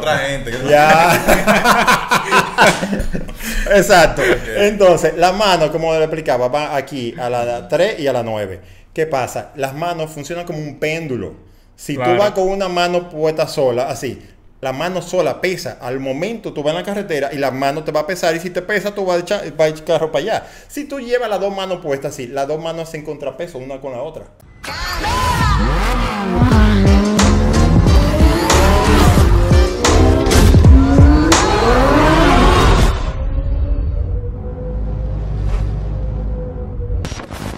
otra gente. Ya. Exacto. Entonces, las manos, como le explicaba, van aquí a la 3 y a la 9. ¿Qué pasa? Las manos funcionan como un péndulo. Si tú vas con una mano puesta sola, así, la mano sola pesa. Al momento tú vas en la carretera y la mano te va a pesar. Y si te pesa, tú vas a echar, vas a echar carro para allá. Si tú llevas las dos manos puestas así, las dos manos hacen contrapeso una con la otra.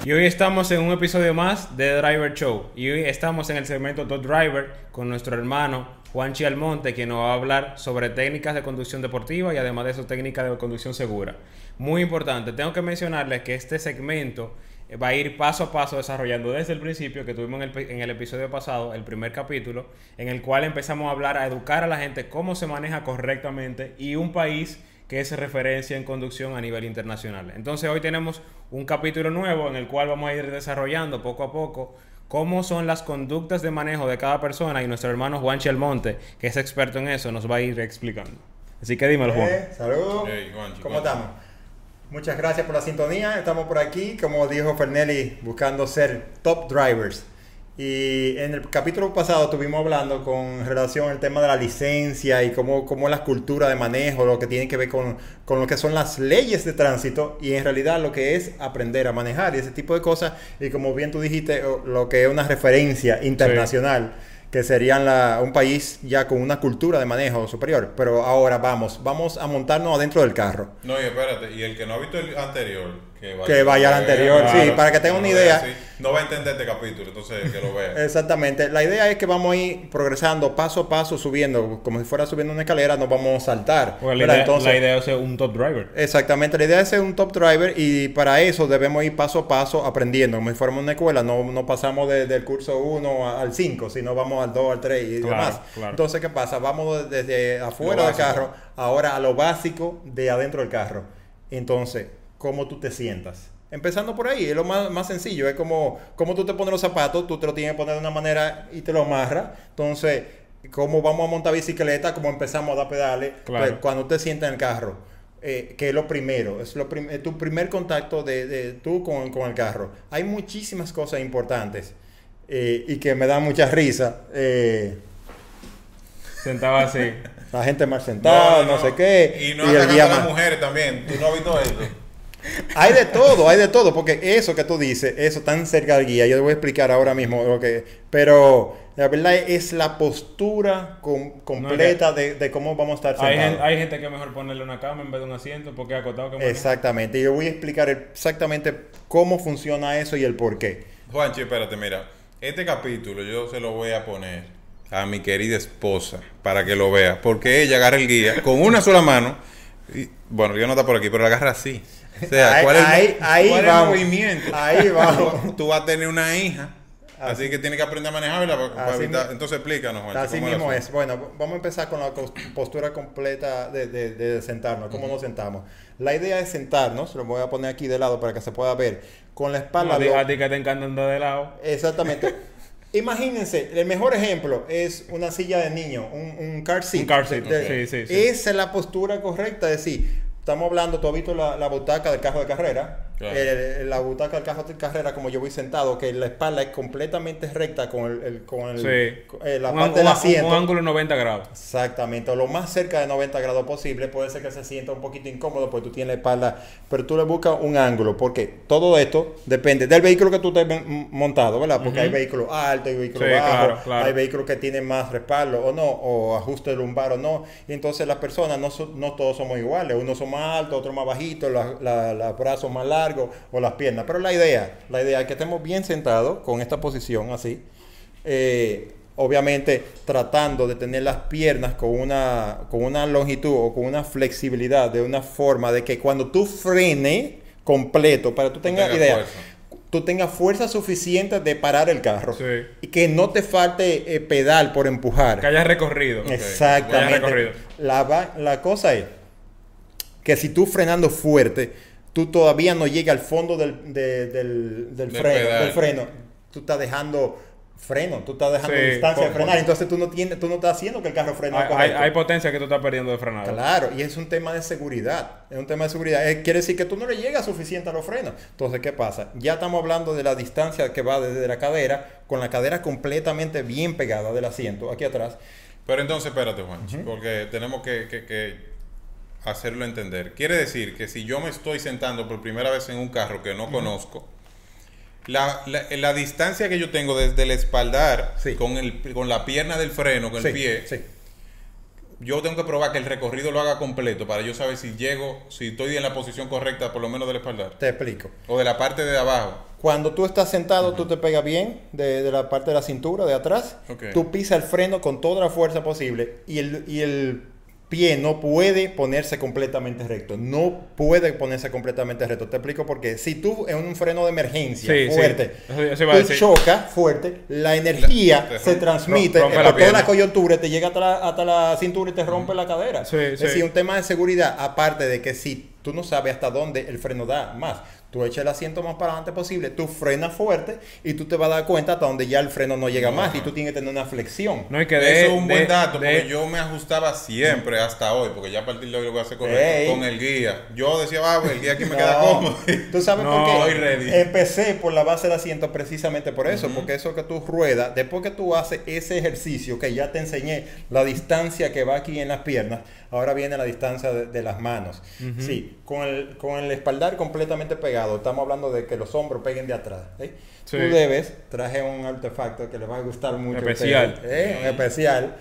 Y hoy estamos en un episodio más de Driver Show. Y hoy estamos en el segmento Top Driver con nuestro hermano Juanchi Almonte, que nos va a hablar sobre técnicas de conducción deportiva y además de eso técnicas de conducción segura. Muy importante, tengo que mencionarles que este segmento eh, va a ir paso a paso desarrollando desde el principio que tuvimos en el episodio pasado, el primer capítulo, en el cual empezamos a hablar, a educar a la gente cómo se maneja correctamente y un país que es referencia en conducción a nivel internacional. Entonces hoy tenemos un capítulo nuevo en el cual vamos a ir desarrollando poco a poco cómo son las conductas de manejo de cada persona y nuestro hermano Juanchi Almonte, que es experto en eso, nos va a ir explicando. Así que dímelo, Juan. Eh, saludos. Hey, ¿Cómo estamos? Muchas gracias por la sintonía. Estamos por aquí, como dijo Fernelli, buscando ser top drivers. Y en el capítulo pasado estuvimos hablando con relación al tema de la licencia y cómo, cómo la cultura de manejo, lo que tiene que ver con, con lo que son las leyes de tránsito y en realidad lo que es aprender a manejar y ese tipo de cosas. Y como bien tú dijiste, lo que es una referencia internacional que serían la- un país ya con una cultura de manejo superior. Pero ahora vamos, vamos a montarnos adentro del carro. No, y espérate, y el que no ha visto el anterior, que vaya, Que vaya al anterior, Claro. sí, para que tenga no una vea idea. no va a entender este capítulo, entonces que lo vea. Exactamente. La idea es que vamos a ir progresando paso a paso, subiendo, como si fuera subiendo una escalera, nos vamos a saltar. Porque la idea, Entonces, la idea es ser un top driver. Exactamente, la idea es ser un top driver y para eso debemos ir paso a paso aprendiendo. Como si fuéramos una escuela, no, no pasamos de- del curso 1 al 5, sino vamos al 2, al 3 y Claro, demás. claro. Entonces, ¿qué pasa? Vamos desde afuera del carro, ahora a lo básico de adentro del carro. Entonces, ¿cómo tú te sientas? Empezando por ahí, es lo más, más sencillo, es como, como tú te pones los zapatos, tú te lo tienes que poner de una manera y te lo amarras. Entonces, ¿cómo vamos a montar bicicleta? ¿Cómo empezamos a dar pedales? Claro. Pues, cuando te sientas en el carro, eh, que es lo primero, es lo prim- es tu primer contacto de, de tú con, con el carro. Hay muchísimas cosas importantes eh, y que me dan mucha risa. eh, Sentado así. la gente mal sentada, no, sé qué. Y no el atacando guía a las mujeres también. ¿Tú no has visto eso? Hay de todo, hay de todo, porque eso que tú dices, eso tan cerca del guía, yo te voy a explicar ahora mismo lo que... Pero la verdad es la postura com- completa de, de cómo vamos a estar Hay, sentados. gen- hay gente que es mejor ponerle una cama en vez de un asiento porque es acotado que maneja. Exactamente, y yo voy a explicar exactamente cómo funciona eso y el por qué. Juanchi, espérate, mira. Este capítulo yo se lo voy a poner a mi querida esposa para que lo vea. Porque ella agarra el guía con una sola mano. Y, bueno, yo no está por aquí, pero la agarra así. O sea, Ahí- ¿cuál es, el- ahí- ahí cuál es el vamos. movimiento? Ahí vamos. Tú vas a tener una hija. Así- Así, que tienes que aprender a manejarla para, para Así evitar- mi- Entonces explícanos. Así ¿cómo mismo es. Bueno, vamos a empezar con la postura completa de, de- de sentarnos, cómo nos sentamos. La idea es sentarnos, lo voy a poner aquí de lado para que se pueda ver, con la espalda... ti, lo- a ti que te encanta andar de lado. Exactamente. Imagínense, el mejor ejemplo es una silla de niño, un, un car seat. Un car seat, De- sí, sí, sí. Esa es la postura correcta, es decir, estamos hablando, tú has visto la, la butaca del carro de carrera, Claro. Eh, la butaca del de carrera, como yo voy sentado, que la espalda es completamente recta con, el, el- con el- Sí. con- eh, la un, parte un- del un- asiento. un ángulo 90 grados. Exactamente, o lo más cerca de 90 grados posible, puede ser que se sienta un poquito incómodo porque tú tienes la espalda, pero tú le buscas un ángulo, porque todo esto depende del vehículo que tú estés montado, ¿verdad? Porque hay vehículos altos, hay vehículos Sí, bajos, claro, claro. hay vehículos que tienen más respaldo o no, o ajuste lumbar o no, y entonces las personas no, no todos somos iguales, unos son más altos, otros más bajitos, los brazos más largos o las piernas, pero la idea, la idea es que estemos bien sentados con esta posición así, eh, obviamente tratando de tener las piernas con una, con una longitud o con una flexibilidad de una forma de que cuando tú frenes completo, para que tú tengas idea, fuerza. tú tengas fuerza suficiente de parar el carro Sí. y que no te falte eh, pedal por empujar. Que haya recorrido. Exactamente. recorrido. La, va- la cosa es que si tú frenando fuerte, tú todavía no llegas al fondo del, de- del, del freno, del freno. Tú estás dejando freno, tú estás dejando Sí, distancia de frenar, entonces tú no tienes, tú no estás haciendo que el carro frene Hay, hay, correcto. hay potencia que tú estás perdiendo de frenado. Claro, y es un tema de seguridad. Es un tema de seguridad. Eh, quiere decir que tú no le llegas suficiente a los frenos. Entonces, ¿qué pasa? Ya estamos hablando de la distancia que va desde la cadera, con la cadera completamente bien pegada del asiento, aquí atrás. Pero entonces, espérate, Juan, porque tenemos que, que- que hacerlo entender. Quiere decir que si yo me estoy sentando por primera vez en un carro que no conozco, la, la- la distancia que yo tengo desde el espaldar Sí. con, el, con la pierna del freno, con Sí, el pie, sí. yo tengo que probar que el recorrido lo haga completo para yo saber si llego, si estoy en la posición correcta, por lo menos del espaldar, Te explico. o de la parte de abajo. Cuando tú estás sentado, tú te pegas bien de, de la parte de la cintura, de atrás. Ok. Tú pisas el freno con toda la fuerza posible y el, y el pie no puede ponerse completamente recto. No puede ponerse completamente recto. Te explico por qué. Si tú en un freno de emergencia Sí, sí. fuerte, Eso- eso iba a tú chocas fuerte, la energía se transmite rompe por la toda la coyuntura, te llega hasta la, hasta la cintura y te rompe la cadera. Sí, es sí. decir, un tema de seguridad, aparte de que si tú no sabes hasta dónde el freno da más, tú echas el asiento más para adelante posible, tú frenas fuerte y tú te vas a dar cuenta hasta donde ya el freno no llega más y tú tienes que tener una flexión. No hay que de, Eso es un de- buen dato, de- porque yo me ajustaba siempre hasta hoy, porque ya a partir de hoy lo voy a hacer correcto, Ey. con el guía. Yo decía, va, pues, el guía aquí me queda cómodo. ¿Tú sabes No, por qué? estoy ready. Empecé por la base del asiento precisamente por eso, porque eso que tú ruedas, después que tú haces ese ejercicio que ya te enseñé, la distancia que va aquí en las piernas, ahora viene la distancia de, de las manos. Sí, con el, con el espaldar completamente pegado, estamos hablando de que los hombros peguen de atrás. ¿eh? Sí. Tú debes, traje un artefacto que les va a gustar mucho. Especial. ustedes, ¿eh? Un especial.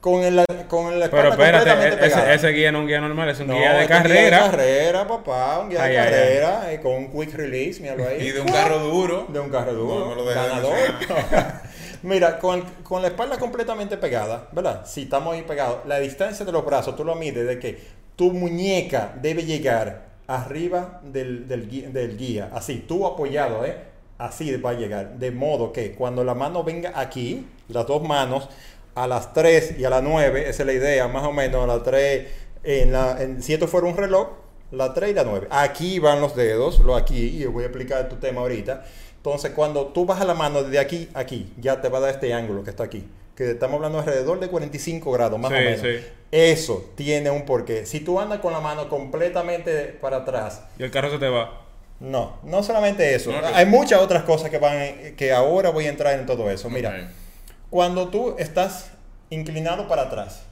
Con el, con el Pero espalda espérate, completamente ese, pegada. ese guía no es un guía normal, es un No, guía de este es un carrera. guía de carrera, papá, un guía Ay, de ay, ay. carrera con un quick release, míralo ahí. Y de un carro duro. De un carro duro, No me lo dejes de ganador. Mira, con, con la espalda completamente pegada, ¿verdad? Si estamos ahí pegados, la distancia de los brazos, tú lo mides de que tu muñeca debe llegar arriba del, del, guía, así, tú apoyado, ¿eh? Así va a llegar, de modo que cuando la mano venga aquí, las dos manos, a las 3 y a las 9, esa es la idea, más o menos, a las 3, en la, si esto fuera un reloj, la 3 y la 9. Aquí van los dedos, lo aquí, y voy a explicar tu tema ahorita. Entonces, cuando tú bajas la mano desde aquí aquí, ya te va a dar este ángulo que está aquí. Que estamos hablando alrededor de 45 grados, más Sí, o menos. sí. Eso tiene un porqué. Si tú andas con la mano completamente para atrás, Y el carro se te va. no, no solamente eso. No. Hay muchas otras cosas que van, que ahora voy a entrar en todo eso. Mira, cuando tú estás inclinado para atrás,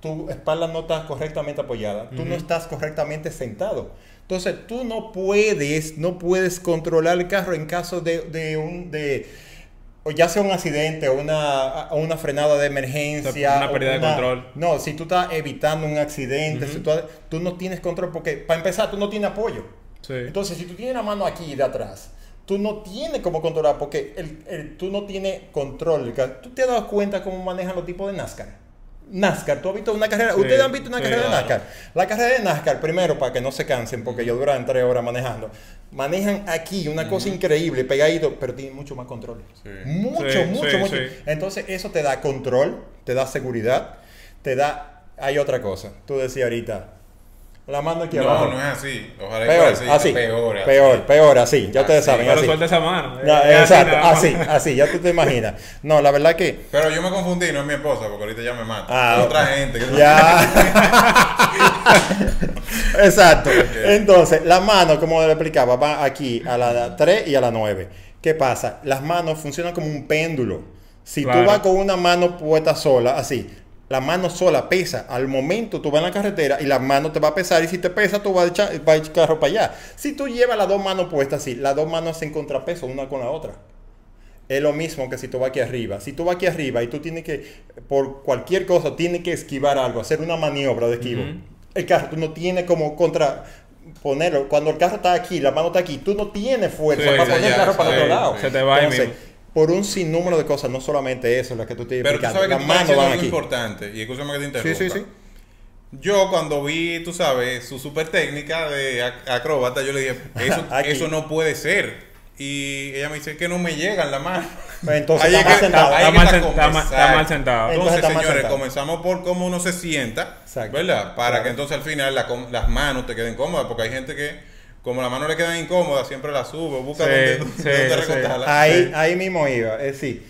tu espalda no está correctamente apoyada, tú no estás correctamente sentado. Entonces tú no puedes, no puedes controlar el carro en caso de, de un, de, o ya sea un accidente o una, o una frenada de emergencia. Una pérdida de control. No, si tú estás evitando un accidente, si tú, tú no tienes control, porque para empezar tú no tienes apoyo. Sí. Entonces, si tú tienes la mano aquí de atrás, tú no tienes cómo controlar, porque el, el- tú no tienes control. ¿Tú te has dado cuenta cómo manejan los tipos de NASCAR? NASCAR, tú has visto una carrera, Sí, ustedes han visto una sí, carrera de. NASCAR. La carrera de NASCAR, primero, para que no se cansen, porque ellos duran tres horas manejando, manejan aquí una cosa increíble, pegadito, pero tienen mucho más control. Sí. Mucho, mucho, mucho. Entonces, eso te da control, te da seguridad, te da. Hay otra cosa. Tú decías ahorita, la mano aquí abajo. No, no es así. Ojalá Peor, así. Peor, así. Peor, peor, así. Ya ustedes saben, Pero así. suelta esa mano. Exacto, así, así, ya tú te imaginas. No, la verdad que. Pero yo me confundí, no es mi esposa, porque ahorita ya me mata. Ah, Otra gente. que- Ya. Exacto. Entonces, la mano, como le explicaba, va aquí a la 3 y a la 9. ¿Qué pasa? Las manos funcionan como un péndulo. Si Claro. tú vas con una mano puesta sola, así, la mano sola pesa. Al momento tú vas en la carretera y la mano te va a pesar. Y si te pesa, tú vas a echar, vas a echar carro para allá. Si tú llevas las dos manos puestas así, las dos manos hacen contrapeso una con la otra. Es lo mismo que si tú vas aquí arriba. Si tú vas aquí arriba y tú tienes que, por cualquier cosa, tienes que esquivar algo, hacer una maniobra de esquivo. El carro, tú no tienes como contra ponerlo. Cuando el carro está aquí, la mano está aquí, tú no tienes fuerza Sí, para poner el carro para sí, otro lado. se te va Entonces. Por un sinnúmero de cosas, no solamente eso, lo que tú tienes Pero tú sabes que Las tú estás manos diciendo algo aquí. importante. Y escúchame que te interrumpa. Sí, sí, sí. Yo cuando vi, tú sabes, su super técnica de ac- acróbata, yo le dije, eso, eso no puede ser. Y ella me dice que no me llegan la mano. Entonces Ahí está es mal sentado. Está mal está mal- mal sentado. Entonces señores, sentado. comenzamos por cómo uno se sienta, Exacto. ¿verdad? Para Claro. que entonces al final la las manos te queden cómodas, porque hay gente que, como las manos le quedan incómodas, siempre las sube, busca Sí, dónde, sí, dónde. Ahí, Sí. ahí mismo iba. Es decir,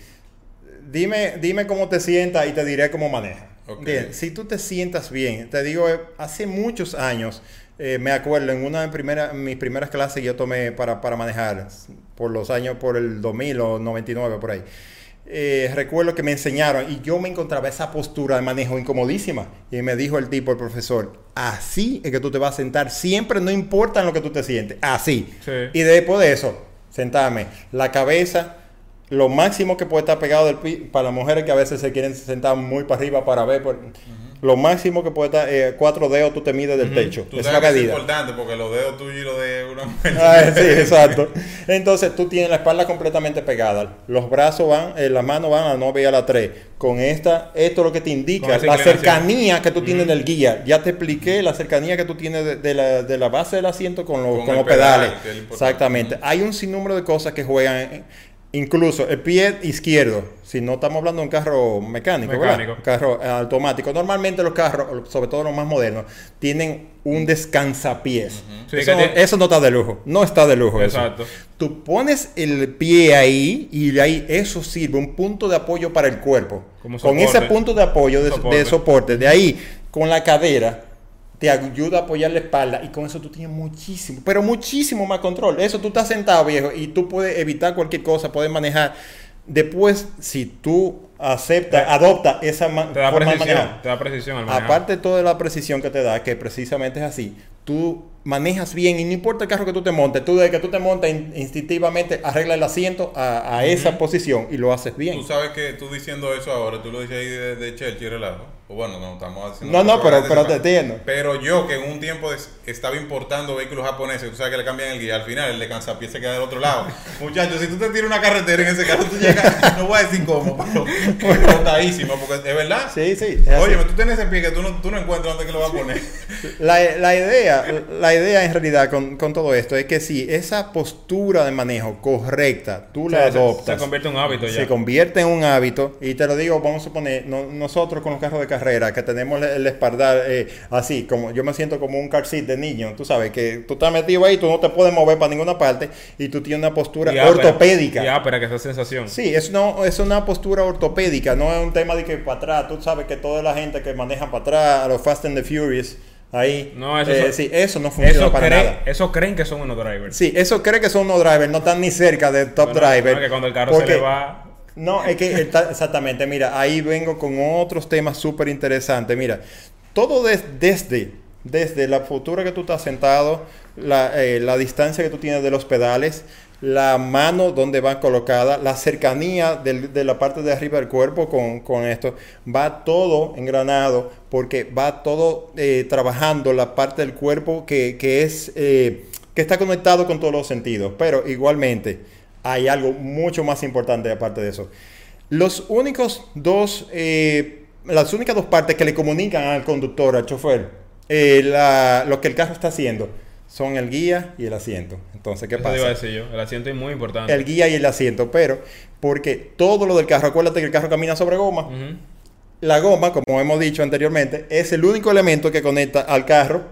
dime, dime cómo te sientas y te diré cómo manejas. Ok. Bien, si tú te sientas bien, te digo, eh, hace muchos años, eh, me acuerdo, en una de primera- mis primeras clases que yo tomé para, para manejar, por los años, por el 2000 o 99, por ahí. Eh, recuerdo que me enseñaron y yo me encontraba esa postura de manejo incomodísima. Y me dijo el tipo, el profesor, así es que tú te vas a sentar siempre, no importa en lo que tú te sientes, así. Sí. Y después de eso, sentarme, la cabeza, lo máximo que puede estar pegado del pi- para las mujeres que a veces se quieren sentar muy para arriba para ver, por- lo máximo que puede estar, eh, cuatro dedos tú te mides del techo. Tú es la que es medida. importante porque los dedos tuyos y los de una mujer. Ah, sí, exacto. Entonces tú tienes la espalda completamente pegada. Los brazos van, eh, las manos van a la 9 y a la 3. Con esta, esto es lo que te indica, la cercanía que tú tienes del guía. Ya te expliqué la cercanía que tú tienes de, de la, de la base del asiento con los, Con los pedales. Exactamente. Hay un sinnúmero de cosas que juegan. eh, Incluso el pie izquierdo, si no estamos hablando de un carro mecánico. Un carro eh, automático. Normalmente los carros, sobre todo los más modernos, tienen un descansapiés. Sí, eso, no, tiene- eso no está de lujo. No está de lujo. eso. Exacto. Tú pones el pie ahí y de ahí eso sirve, un punto de apoyo para el cuerpo. Como con ese punto de apoyo, de de soporte. Soporte. de ahí, con la cadera, te ayuda a apoyar la espalda y con eso tú tienes muchísimo, pero muchísimo más control. Eso tú estás sentado, viejo, y tú puedes evitar cualquier cosa, puedes manejar. Después, si tú aceptas, adoptas esa Te da forma de precisión. manejar, Te da precisión al manejar. Aparte de toda la precisión que te da, que precisamente es así, tú manejas bien y no importa el carro que tú te montes, tú desde que tú te montas in- instintivamente arregla el asiento a, a esa posición y lo haces bien. Tú sabes que tú diciendo eso ahora, tú lo dices ahí de, de Churchill relajo. O bueno, no, estamos haciendo. No, no, pero- pero te entiendo. Pero yo, que en un tiempo des- estaba importando vehículos japoneses, tú sabes que le cambian el guía, al final el de cansapié se queda del otro lado. Muchachos, si tú te tiras una carretera en ese carro, tú llegas, no voy a decir cómo, pero porque es verdad. Sí, sí. Oye, tú tienes ese pie que tú no, tú no encuentras dónde que lo vas a poner. La, la idea, la idea en realidad con, con todo esto es que si esa postura de manejo correcta, tú la adoptas. Se convierte en un hábito ya. se convierte en un hábito y te lo digo, vamos a suponer, no- nosotros con los carros de carrera que tenemos el, espaldar eh, así, como yo me siento como un car seat de niño, tú sabes que tú estás metido ahí, tú no te puedes mover para ninguna parte y tú tienes una postura Y ortopédica. Y ápera, que esa sensación. Sí, es, no, es una postura ortopédica, no es un tema de que para atrás, tú sabes que toda la gente que maneja para atrás, a los Fast and the Furious, ahí, No, eso eh, sí, eso no funciona Eso, para cree- nada. eso creen que son unos drivers. Sí, eso cree que son unos drivers, no están ni cerca de top driver. no, que cuando el carro porque- se le va. No, es que está- exactamente, mira, ahí vengo con otros temas súper interesantes. Mira, todo des- desde, desde la postura que tú estás sentado, la, eh, la distancia que tú tienes de los pedales, la mano donde va colocada, la cercanía de la parte de arriba del cuerpo con, con esto, va todo engranado porque va todo eh, trabajando la parte del cuerpo que, que es, eh, que está conectado con todos los sentidos, pero igualmente hay algo mucho más importante aparte de eso. Los únicos dos, eh, las únicas dos partes que le comunican al conductor, al chofer, lo que el carro está haciendo, son el guía y el asiento. Entonces, ¿qué Eso te iba a pasa? decir yo. El asiento es muy importante. El guía y el asiento, pero porque todo lo del carro, acuérdate que el carro camina sobre goma. La goma, como hemos dicho anteriormente, es el único elemento que conecta al carro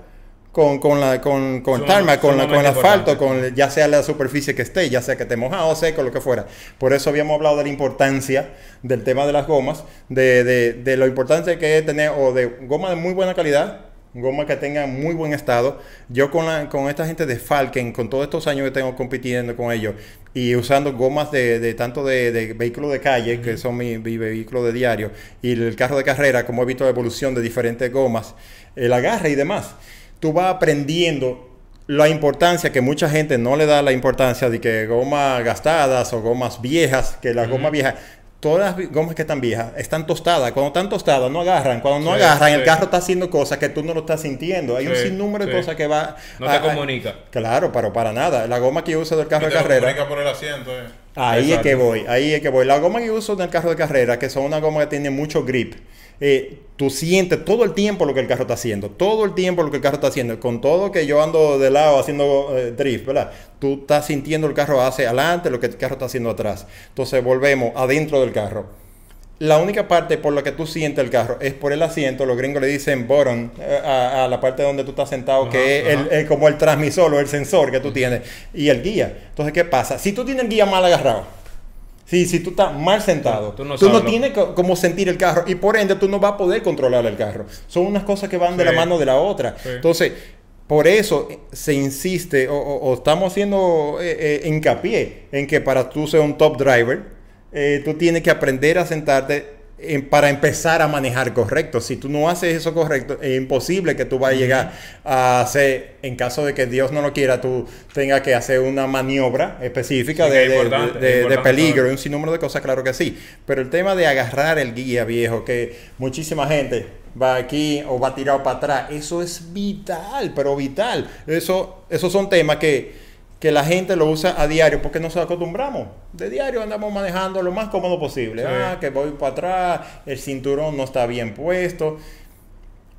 con, con, la, con, con el Suma- tarmac, con, la- con el asfalto, con ya sea la superficie que esté, ya sea que esté mojado, seco, lo que fuera. Por eso habíamos hablado de la importancia del tema de las gomas, de, de, de lo importante que es tener, o de goma de muy buena calidad, goma que tenga muy buen estado. Yo con, la, con esta gente de Falken, con todos estos años que tengo compitiendo con ellos, y usando gomas de, de tanto de, de vehículos de calle, que son mi, mi vehículo de diario, y el carro de carrera, como he visto la evolución de diferentes gomas, el agarre y demás, tú vas aprendiendo la importancia que mucha gente no le da la importancia de que gomas gastadas o gomas viejas, que las gomas viejas, todas las gomas que están viejas están tostadas. Cuando están tostadas no agarran. Cuando no Sí, agarran, el carro está haciendo cosas que tú no lo estás sintiendo. Hay un Sí, sinnúmero de cosas que va... No te a- a- comunica. Claro, pero para nada. La goma que yo uso del carro de te carrera... comunica por el asiento. eh. Ahí Exacto. es que voy, ahí es que voy. La goma que yo uso en el carro de carrera, que son una goma que tiene mucho grip, eh, tú sientes todo el tiempo lo que el carro está haciendo, todo el tiempo lo que el carro está haciendo. Con todo que yo ando de lado haciendo eh, drift, ¿verdad? Tú estás sintiendo el carro hacia adelante, lo que el carro está haciendo atrás. Entonces volvemos adentro del carro. La única parte por la que tú sientes el carro es por el asiento. Los gringos le dicen bottom eh, a, a la parte donde tú estás sentado, Ajá, que es el- ajá. el- como el transmisor o el sensor que tú tienes y el guía. Entonces, ¿qué pasa? Si tú tienes el guía mal agarrado, Si, si tú estás mal sentado, Tú tú no no, tienes co- cómo sentir el carro y por ende tú no vas a poder controlar el carro. Son unas cosas que van de Sí. la mano de la otra. Sí. Entonces, por eso eh, se insiste o, o- o estamos haciendo eh, eh, hincapié en que para tú ser un top driver, eh, tú tienes que aprender a sentarte para empezar a manejar correcto. Si tú no haces eso correcto, es imposible que tú vayas a llegar a hacer, en caso de que Dios no lo quiera, tú tengas que hacer una maniobra específica Sí, de, es de- importante, de- es de importante peligro y un sinnúmero de cosas, claro que sí. Pero el tema de agarrar el guía viejo, que muchísima gente va aquí o va tirado para atrás, eso es vital, pero vital. Eso, esos son temas que, que la gente lo usa a diario porque nos acostumbramos. De diario andamos manejando lo más cómodo posible. Sí. Ah, que voy para atrás, el cinturón no está bien puesto.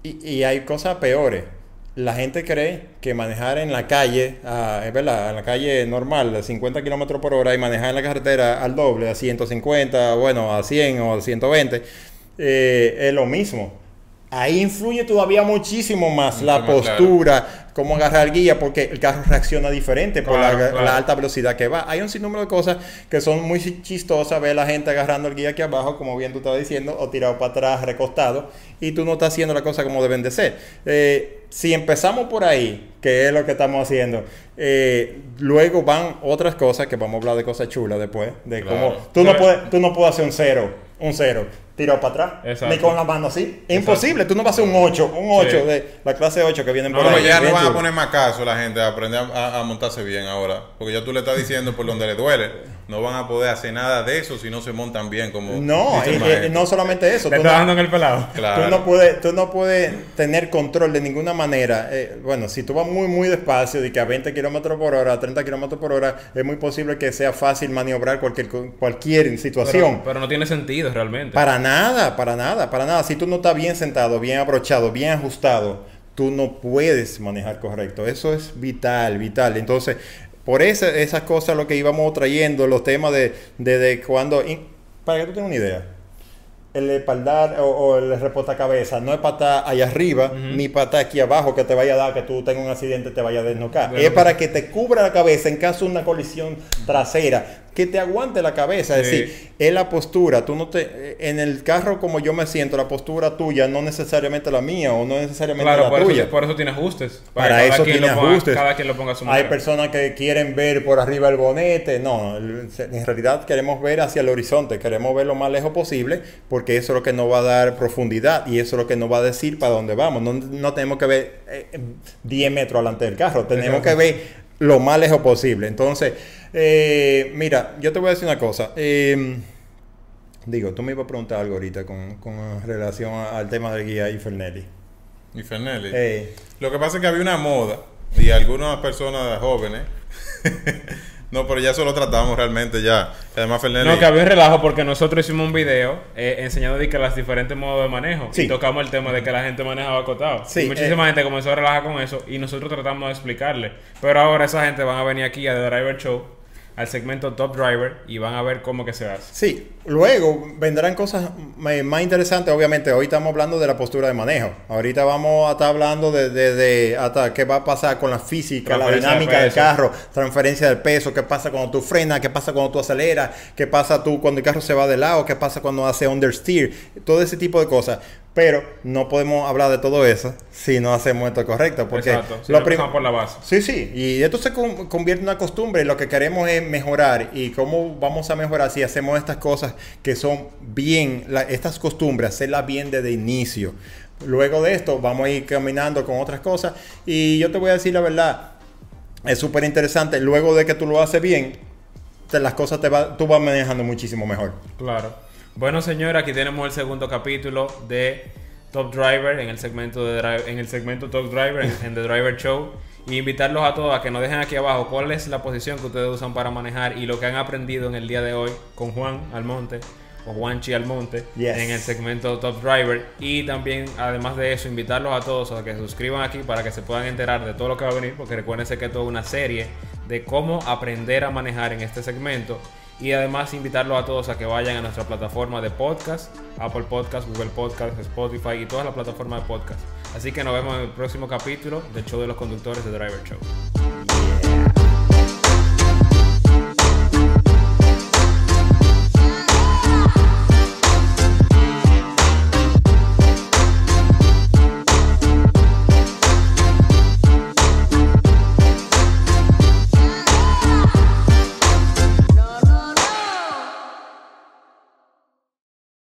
Y, y hay cosas peores. La gente cree que manejar en la calle, ah, es verdad, en la calle normal, a 50 kilómetros por hora, y manejar en la carretera al doble, a 150, bueno, a 100 o a 120, eh, es lo mismo. Ahí influye todavía muchísimo más Mucho la más, claro. postura, cómo agarrar el guía, porque el carro reacciona diferente por la, Claro, claro. la alta velocidad que va. Hay un sinnúmero de cosas que son muy chistosas, ver la gente agarrando el guía aquí abajo, como bien tú estabas diciendo, o tirado para atrás, recostado, y tú no estás haciendo la cosa como deben de ser. Eh, si empezamos por ahí, que es lo que estamos haciendo, eh, luego van otras cosas, que vamos a hablar de cosas chulas después, de cómo tú no, puedes, tú no puedes hacer un cero, un cero. Tirado para atrás, Exacto. ni con la mano así. Es imposible, tú no vas a hacer un 8, un 8 Sí. de la clase 8 que vienen No, por No, ahí. ya no van a poner más caso la gente a aprender a, a- a montarse bien ahora. Porque ya tú le estás diciendo por donde le duele. No van a poder hacer nada de eso si no se montan bien como No, dice el y- y maestro. no solamente eso. Tú no- dando en el pelado. Claro. Tú no puedes, tú no puedes tener control de ninguna manera. Eh, bueno, si tú vas muy, muy despacio, de que a 20 kilómetros por hora, a 30 kilómetros por hora, es muy posible que sea fácil maniobrar cualquier, cualquier situación. Pero, pero no tiene sentido realmente. Para nada, para nada, para nada. Si tú no estás bien sentado, bien abrochado, bien ajustado, tú no puedes manejar correcto. Eso es vital, vital. Entonces, por esa- esas cosas lo que íbamos trayendo, los temas de, de, de cuando... para que tú tengas una idea, el espaldar o, o el cabeza no es para estar allá arriba, ni para estar aquí abajo que te vaya a dar que tú tengas un accidente y te vaya a desnocar. Bueno, es para que te cubra la cabeza en caso de una colisión trasera, que te aguante la cabeza. Es Sí. decir, es la postura. Tú no te, en el carro como yo me siento, la postura tuya no necesariamente la mía o no necesariamente Claro, la por tuya. eso, por eso tiene ajustes. Para eso tiene ponga- ajustes. Cada quien lo ponga a su Hay manera. personas que quieren ver por arriba el bonete. No, en realidad queremos ver hacia el horizonte. Queremos ver lo más lejos posible porque eso es lo que nos va a dar profundidad y eso es lo que nos va a decir para dónde vamos. No, no tenemos que ver eh, 10 metros delante del carro. Tenemos Exacto. que ver lo más lejos posible. Entonces, eh, mira, yo te voy a decir una cosa. Eh, digo, tú me ibas a preguntar algo ahorita con, con relación al tema del guía y Fernelli. Y Fernelli. Eh, Lo que pasa es que había una moda y algunas personas jóvenes. no, pero ya eso lo tratamos realmente ya. Además, Fernelli. No, que había un relajo porque nosotros hicimos un video eh, enseñando de que las diferentes modos de manejo. Sí. Y tocamos el tema de que la gente manejaba acotado. Sí, y muchísima eh. gente comenzó a relajar con eso y nosotros tratamos de explicarle. Pero ahora esa gente van a venir aquí a The Driver Show, al segmento Top Driver, y van a ver cómo que se hace. Sí, luego vendrán cosas más interesantes. Obviamente, hoy estamos hablando de la postura de manejo. Ahorita vamos a estar hablando de, de- de hasta qué va a pasar con la física, la dinámica del carro, transferencia del peso, qué pasa cuando tú frenas, qué pasa cuando tú aceleras, qué pasa tú cuando el carro se va de lado, qué pasa cuando hace understeer, todo ese tipo de cosas. Pero no podemos hablar de todo eso si no hacemos esto correcto. Porque Exacto. Si lo no prim- empezamos por la base. Sí, sí, y esto se con- convierte en una costumbre. Lo que queremos es mejorar. ¿Y cómo vamos a mejorar si hacemos estas cosas que son bien, la- estas costumbres, hacerlas bien desde inicio? Luego de esto, vamos a ir caminando con otras cosas. Y yo te voy a decir la verdad, es súper interesante. Luego de que tú lo haces bien, te- las cosas te va, tú vas manejando muchísimo mejor. Claro. Bueno, señora, aquí tenemos el segundo capítulo de Top Driver en el segmento de en el segmento Top Driver en, en The Driver Show. Y invitarlos a todos a que nos dejen aquí abajo cuál es la posición que ustedes usan para manejar y lo que han aprendido en el día de hoy con Juan Almonte o Juanchi Almonte Yes. en el segmento Top Driver. Y también además de eso invitarlos a todos a que se suscriban aquí para que se puedan enterar de todo lo que va a venir porque recuérdense que esto es una serie de cómo aprender a manejar en este segmento y además invitarlos a todos a que vayan a nuestra plataforma de podcast, Apple Podcast, Google Podcast, Spotify y todas las plataformas de podcast. Así que nos vemos en el próximo capítulo del show de los conductores de Driver Show.